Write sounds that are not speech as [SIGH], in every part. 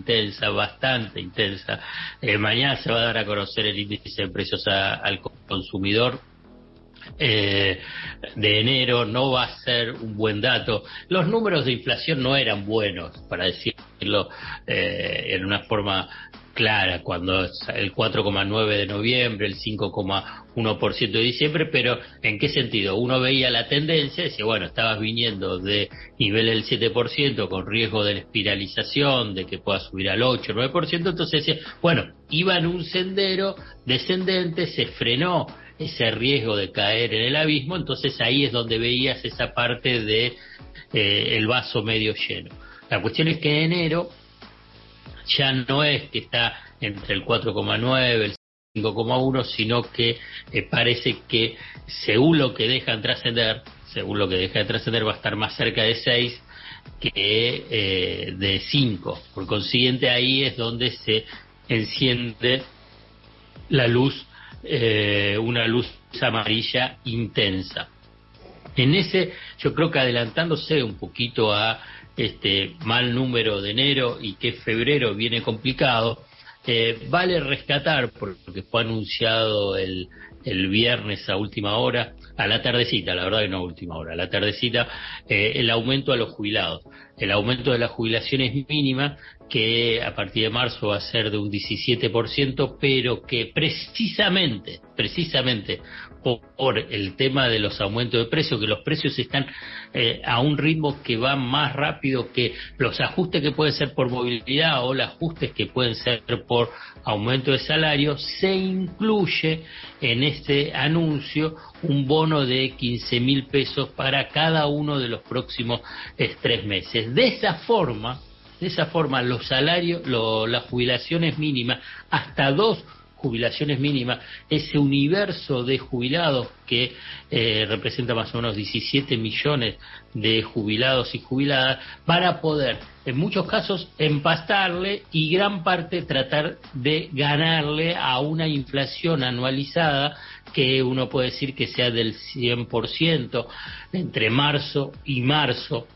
intensa, bastante intensa. Eh, mañana se va a dar a conocer el índice de precios al consumidor. Eh, de enero no va a ser un buen dato. Los números de inflación no eran buenos, para decirlo eh, en una forma clara, cuando el 4,9 de noviembre, el 5,1% de diciembre, pero ¿en qué sentido? Uno veía la tendencia decía, bueno, estabas viniendo de nivel del 7% con riesgo de la espiralización, de que pueda subir al 8, 9%, entonces decía, bueno, iba en un sendero descendente, se frenó ese riesgo de caer en el abismo, entonces ahí es donde veías esa parte de eh, el vaso medio lleno. La cuestión es que en enero ya no es que está entre el 4,9, el 5,1, sino que eh, parece que según lo que dejan trascender, según lo que deja de trascender va a estar más cerca de 6 que eh, de 5. Por consiguiente ahí es donde se enciende la luz, eh, una luz amarilla intensa. En ese, yo creo que adelantándose un poquito a este mal número de enero y que febrero viene complicado, eh, vale rescatar, porque fue anunciado el, el viernes a última hora, a la tardecita, la verdad que no a última hora, a la tardecita, eh, el aumento a los jubilados. El aumento de las jubilaciones mínima, que a partir de marzo va a ser de un 17%, pero que precisamente, precisamente por el tema de los aumentos de precios, que los precios están eh, a un ritmo que va más rápido que los ajustes que pueden ser por movilidad o los ajustes que pueden ser por aumento de salario, se incluye en este anuncio un bono de 15 mil pesos para cada uno de los próximos eh, tres meses. De esa forma, de esa forma los salarios, las jubilaciones mínimas, hasta dos jubilaciones mínimas, ese universo de jubilados que eh, representa más o menos 17 millones de jubilados y jubiladas, para poder, en muchos casos, empastarle y gran parte tratar de ganarle a una inflación anualizada que uno puede decir que sea del 100% entre marzo y marzo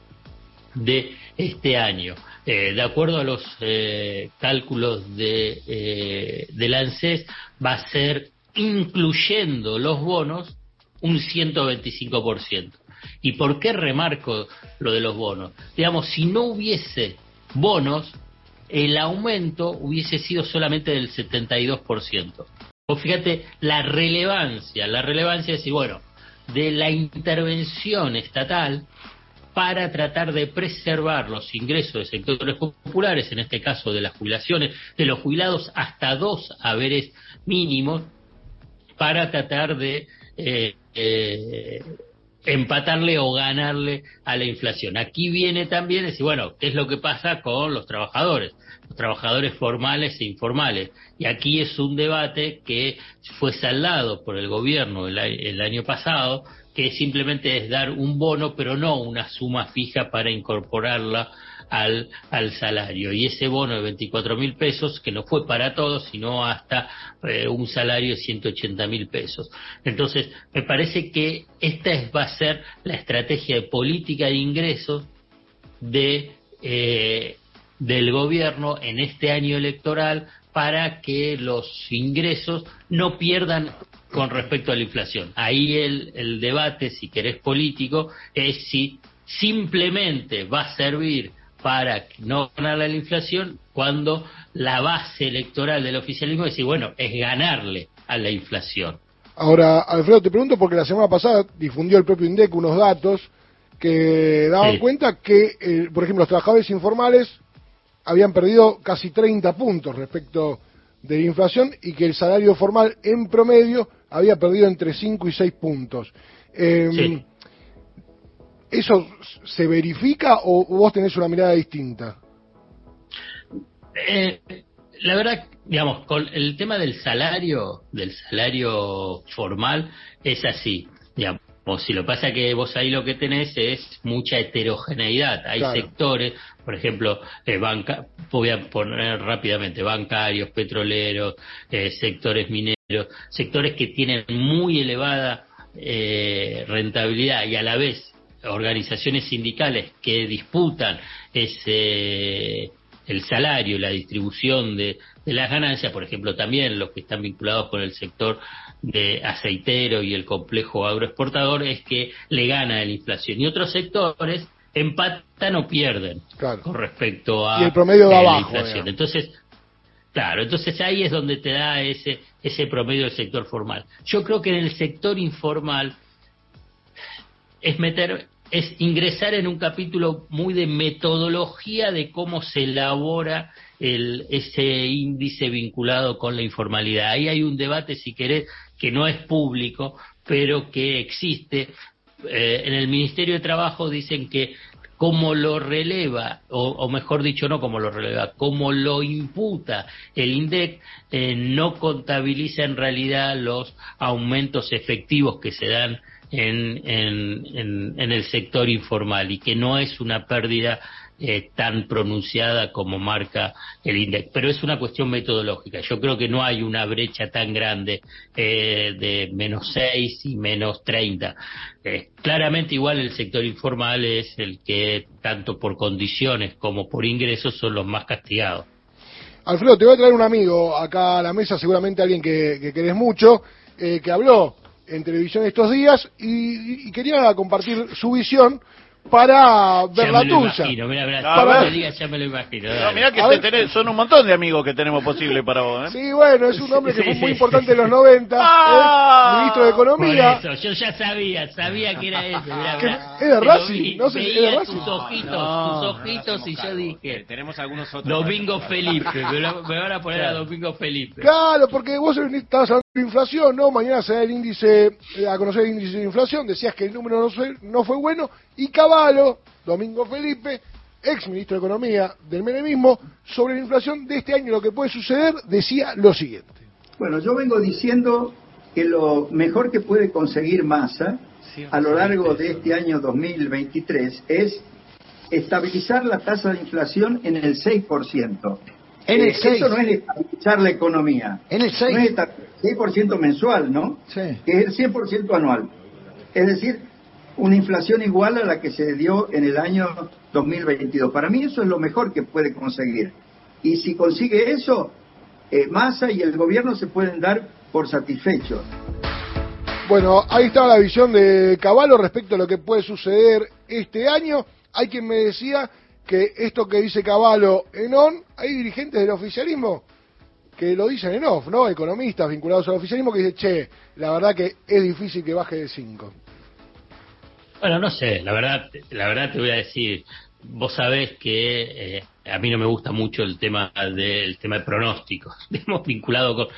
de este año. Eh, de acuerdo a los eh, cálculos de, eh, del ANSES, va a ser, incluyendo los bonos, un 125%. ¿Y por qué remarco lo de los bonos? Digamos, si no hubiese bonos, el aumento hubiese sido solamente del 72%. O fíjate la relevancia, la relevancia es decir, bueno, de la intervención estatal para tratar de preservar los ingresos de sectores populares, en este caso de las jubilaciones, de los jubilados hasta dos haberes mínimos, para tratar de eh, eh, empatarle o ganarle a la inflación. Aquí viene también decir, bueno, ¿qué es lo que pasa con los trabajadores? Los trabajadores formales e informales. Y aquí es un debate que fue saldado por el gobierno el año pasado, que simplemente es dar un bono, pero no una suma fija para incorporarla al, al salario. Y ese bono de 24 mil pesos, que no fue para todos, sino hasta eh, un salario de 180 mil pesos. Entonces, me parece que esta va a ser la estrategia de política de ingresos de, eh, del gobierno en este año electoral para que los ingresos no pierdan con respecto a la inflación. Ahí el, el debate, si querés político, es si simplemente va a servir para no ganar la inflación cuando la base electoral del oficialismo es decir, bueno, es ganarle a la inflación. Ahora, Alfredo, te pregunto porque la semana pasada difundió el propio INDEC unos datos que daban cuenta que, eh, por ejemplo, los trabajadores informales habían perdido casi 30 puntos respecto de la inflación y que el salario formal en promedio había perdido entre 5 y 6 puntos. Em, ¿Eso se verifica o vos tenés una mirada distinta? Eh, la verdad, digamos, con el tema del salario, del salario formal, es así. Digamos, si lo pasa que vos ahí lo que tenés es mucha heterogeneidad. Hay sectores, por ejemplo, eh, banca, voy a poner rápidamente, bancarios, petroleros, eh, sectores mineros, sectores que tienen muy elevada eh, rentabilidad y a la vez organizaciones sindicales que disputan ese el salario, la distribución de, las ganancias, por ejemplo, también los que están vinculados con el sector de aceitero y el complejo agroexportador, es que le gana la inflación. Y otros sectores empatan o pierden con respecto a el promedio de la inflación. Entonces, claro, entonces ahí es donde te da ese, ese promedio del sector formal. Yo creo que en el sector informal es meter es ingresar en un capítulo muy de metodología de cómo se elabora el, ese índice vinculado con la informalidad. Ahí hay un debate, si querés, que no es público, pero que existe. Eh, en el Ministerio de Trabajo dicen que como lo releva, o, mejor dicho, no como lo releva, como lo imputa el INDEC, eh, no contabiliza en realidad los aumentos efectivos que se dan en, en, el sector informal y que no es una pérdida eh, tan pronunciada como marca el INDEC. Pero es una cuestión metodológica. Yo creo que no hay una brecha tan grande eh, de menos 6 y menos 30. Eh, claramente igual el sector informal es el que, tanto por condiciones como por ingresos, son los más castigados. Alfredo, te voy a traer un amigo acá a la mesa, seguramente alguien que, que querés mucho, que habló en televisión estos días y, quería compartir su visión para ver la tuya. ya me lo imagino. mirá que son un montón de amigos que tenemos posible para vos. ¿eh? Sí, bueno, es un hombre que fue muy importante en los 90, ah. ministro de Economía. yo ya sabía, sabía que era ese. Era Racing, no sé, era Racing. Tus ojitos, tus ojitos y yo dije. Tenemos algunos otros. Domingo Felipe, me, van a poner a Domingo Felipe. Claro, porque vos estabas hablando inflación, ¿no? Mañana se da el índice, eh, a conocer el índice de inflación, decías que el número no fue, no fue bueno, y Caballo, Domingo Felipe, ex ministro de Economía del menemismo, sobre la inflación de este año, lo que puede suceder, decía lo siguiente. Bueno, yo vengo diciendo que lo mejor que puede conseguir Massa a lo largo de este año 2023 es estabilizar la tasa de inflación en el 6%. En el 6. Eh, eso no es estabilizar la economía. En el 6. No es 6% mensual, ¿no? Sí. Que es el 100% anual. Es decir, una inflación igual a la que se dio en el año 2022. Para mí eso es lo mejor que puede conseguir. Y si consigue eso, eh, Massa y el gobierno se pueden dar por satisfechos. Bueno, ahí está la visión de Caballo respecto a lo que puede suceder este año. Hay quien me decía que esto que dice Caballo en ON, hay dirigentes del oficialismo que lo dicen en off, ¿no? Economistas vinculados al oficialismo que dicen, che, la verdad que es difícil que baje de 5. Bueno, no sé, la verdad, la verdad te voy a decir, vos sabés que eh, a mí no me gusta mucho el tema del tema de pronósticos, [LAUGHS] vinculado con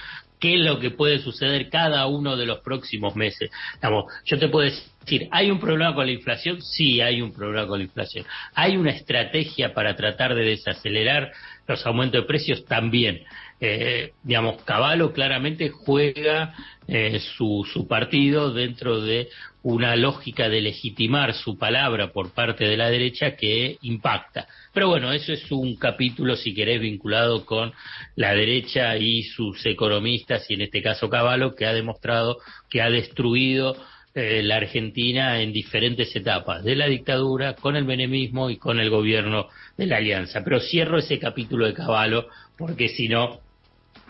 qué es lo que puede suceder cada uno de los próximos meses. Digamos, yo te puedo decir, ¿hay un problema con la inflación? Sí, hay un problema con la inflación. ¿Hay una estrategia para tratar de desacelerar los aumentos de precios? También. Eh, digamos, Caballo claramente juega eh, su, su partido dentro de una lógica de legitimar su palabra por parte de la derecha que impacta. Pero bueno, eso es un capítulo, si querés, vinculado con la derecha y sus economistas, y en este caso Caballo, que ha demostrado que ha destruido eh, la Argentina en diferentes etapas, de la dictadura, con el menemismo y con el gobierno de la Alianza. Pero cierro ese capítulo de Caballo, porque si no,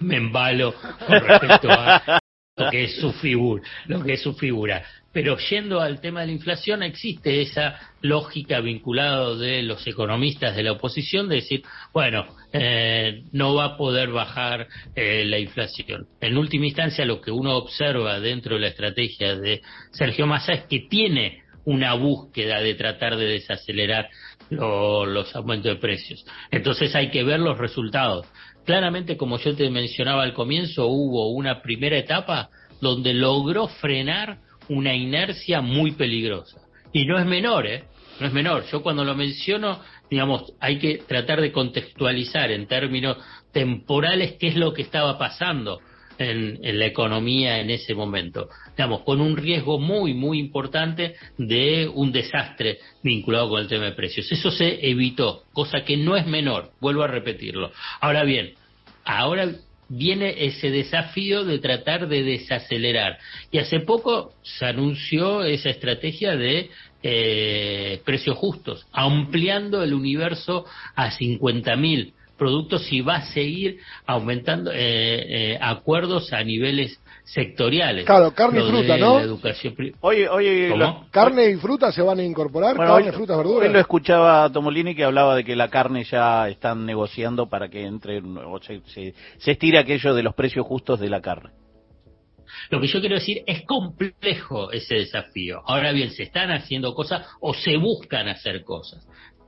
me embalo con respecto a lo que es su figura, lo que es su figura. Pero yendo al tema de la inflación, existe esa lógica vinculada de los economistas de la oposición de decir, bueno, eh, no va a poder bajar eh, la inflación. En última instancia, lo que uno observa dentro de la estrategia de Sergio Massa es que tiene una búsqueda de tratar de desacelerar los aumentos de precios. Entonces hay que ver los resultados. Claramente, como yo te mencionaba al comienzo, hubo una primera etapa donde logró frenar una inercia muy peligrosa. Y no es menor, ¿eh? No es menor. Yo cuando lo menciono, digamos, hay que tratar de contextualizar en términos temporales qué es lo que estaba pasando en, la economía en ese momento. Digamos, con un riesgo muy, muy importante de un desastre vinculado con el tema de precios. Eso se evitó, cosa que no es menor, vuelvo a repetirlo. Ahora bien, ahora viene ese desafío de tratar de desacelerar. Y hace poco se anunció esa estrategia de eh, precios justos, ampliando el universo a 50.000 productos y va a seguir aumentando eh, eh, acuerdos a niveles sectoriales. Claro, carne y fruta, ¿no? oye, oye, carne y fruta se van a incorporar, carne, frutas, verduras. Hoy lo escuchaba a Tomolini que hablaba de que la carne ya están negociando para que entre, o se, se, se estire aquello de los precios justos de la carne. Lo que yo quiero decir es complejo ese desafío. Ahora bien, se están haciendo cosas o se buscan hacer cosas.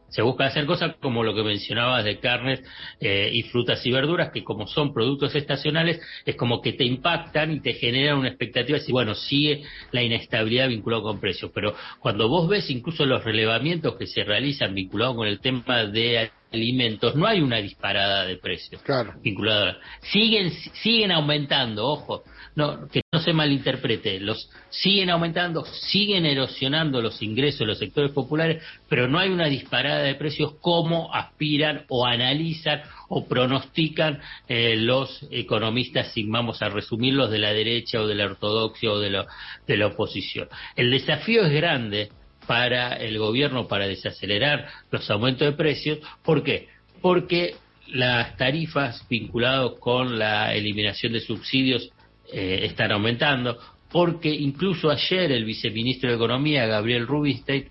Se busca hacer cosas como lo que mencionabas de carnes eh, y frutas y verduras, que como son productos estacionales, es como que te impactan y te generan una expectativa decir, bueno, sigue la inestabilidad vinculada con precios. Pero cuando vos ves incluso los relevamientos que se realizan vinculados con el tema de alimentos, no hay una disparada de precios claro. vinculada. Siguen, siguen aumentando, ojo, no, que no se malinterprete, los siguen aumentando, siguen erosionando los ingresos de los sectores populares, pero no hay una disparada de precios como aspiran o analizan o pronostican eh, los economistas, si vamos a resumirlos, de la derecha o de la ortodoxia o de, lo, de la oposición. El desafío es grande para el gobierno para desacelerar los aumentos de precios. ¿Por qué? Porque las tarifas vinculadas con la eliminación de subsidios eh, están aumentando, porque incluso ayer el viceministro de Economía, Gabriel Rubinstein,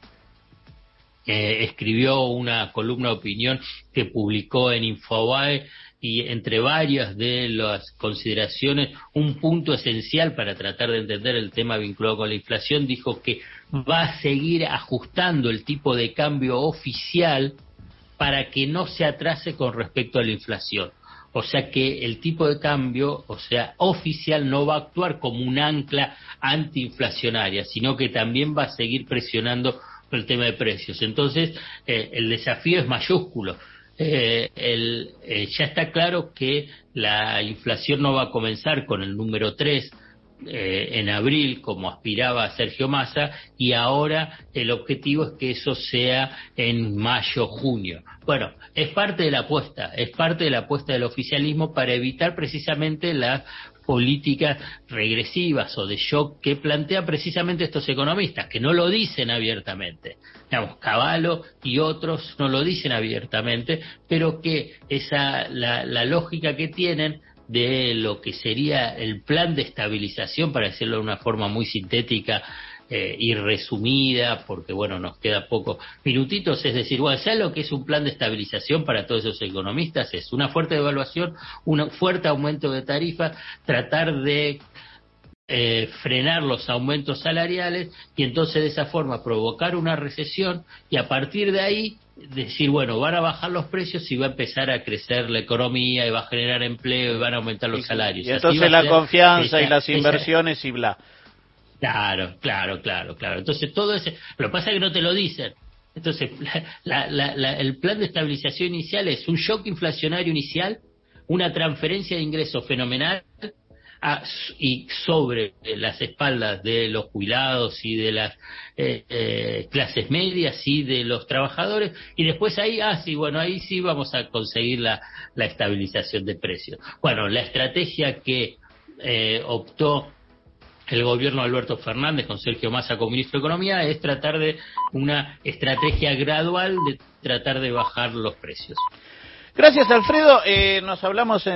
eh, escribió una columna de opinión que publicó en Infobae y entre varias de las consideraciones, un punto esencial para tratar de entender el tema vinculado con la inflación, dijo que va a seguir ajustando el tipo de cambio oficial para que no se atrase con respecto a la inflación. O sea que el tipo de cambio, o sea, oficial no va a actuar como un ancla antiinflacionaria, sino que también va a seguir presionando el tema de precios. Entonces, eh, el desafío es mayúsculo eh, el, eh, ya está claro que la inflación no va a comenzar con el número 3 eh, en abril, como aspiraba Sergio Massa, y ahora el objetivo es que eso sea en mayo, junio. Bueno, es parte de la apuesta, es parte de la apuesta del oficialismo para evitar precisamente la políticas regresivas o de shock que plantean precisamente estos economistas, que no lo dicen abiertamente. Digamos, Caballo y otros no lo dicen abiertamente, pero que esa, la, la lógica que tienen de lo que sería el plan de estabilización, para decirlo de una forma muy sintética, eh, y resumida, porque bueno, nos queda poco minutitos, es decir, bueno, ¿sabes lo que es un plan de estabilización para todos esos economistas? Es una fuerte devaluación, un fuerte aumento de tarifas, tratar de eh, frenar los aumentos salariales y entonces de esa forma provocar una recesión y a partir de ahí decir, bueno, van a bajar los precios y va a empezar a crecer la economía y va a generar empleo y van a aumentar los salarios. Y entonces la confianza y las inversiones y bla. Claro, claro, claro, claro. Entonces todo ese, lo pasa es que no te lo dicen. Entonces, [LAUGHS] el plan de estabilización inicial es un shock inflacionario inicial, una transferencia de ingresos fenomenal y sobre las espaldas de los jubilados y de las eh, eh, clases medias y de los trabajadores y después ahí, ah, sí, bueno, ahí sí vamos a conseguir la, la estabilización de precios. Bueno, la estrategia que eh, optó el gobierno de Alberto Fernández con Sergio Massa como ministro de Economía es tratar de una estrategia gradual de tratar de bajar los precios. Gracias, Alfredo. Eh, nos hablamos en